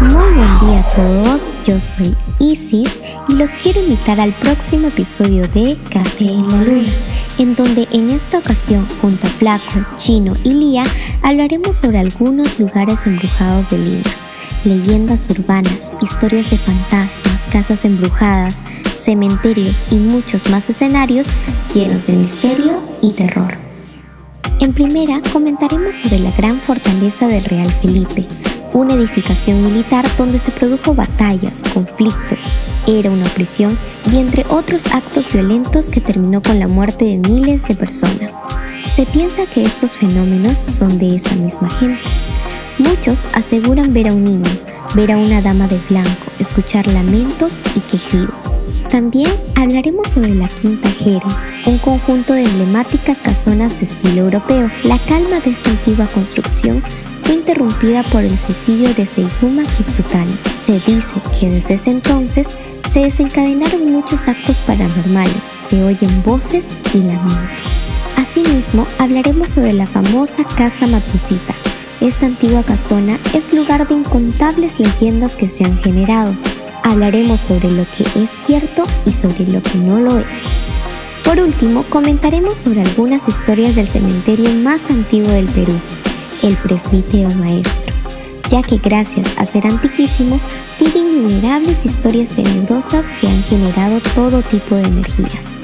Muy buen día a todos, yo soy Isis y los quiero invitar al próximo episodio de Café en la Luna, en donde en esta ocasión junto a Flaco, Chino y Lía hablaremos sobre algunos lugares embrujados de Lima, leyendas urbanas, historias de fantasmas, casas embrujadas, cementerios y muchos más escenarios llenos de misterio y terror. En primera comentaremos sobre la gran fortaleza del Real Felipe, una edificación militar donde se produjo batallas, conflictos, era una prisión y entre otros actos violentos que terminó con la muerte de miles de personas. Se piensa que estos fenómenos son de esa misma gente. Muchos aseguran ver a un niño, ver a una dama de blanco, escuchar lamentos y quejidos. También hablaremos sobre la Quinta Jere, un conjunto de emblemáticas casonas de estilo europeo. La calma de esta antigua construcción interrumpida por el suicidio de Seihuma Kitsutani. Se dice que desde ese entonces se desencadenaron muchos actos paranormales, se oyen voces y lamentos. Asimismo, hablaremos sobre la famosa Casa Matusita. Esta antigua casona es lugar de incontables leyendas que se han generado. Hablaremos sobre lo que es cierto y sobre lo que no lo es. Por último, comentaremos sobre algunas historias del cementerio más antiguo del Perú, el presbítero maestro, ya que gracias a ser antiquísimo, tiene innumerables historias tenebrosas que han generado todo tipo de energías.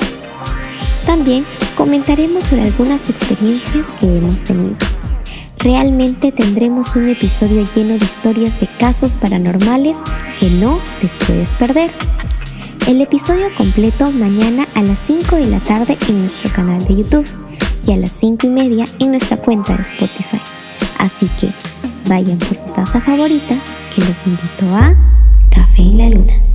También comentaremos sobre algunas experiencias que hemos tenido. Realmente tendremos un episodio lleno de historias de casos paranormales que no te puedes perder. El episodio completo mañana a las 5 de la tarde en nuestro canal de YouTube y a las 5 y media en nuestra cuenta de Spotify. Así que vayan por su taza favorita que los invito a Café en la Luna.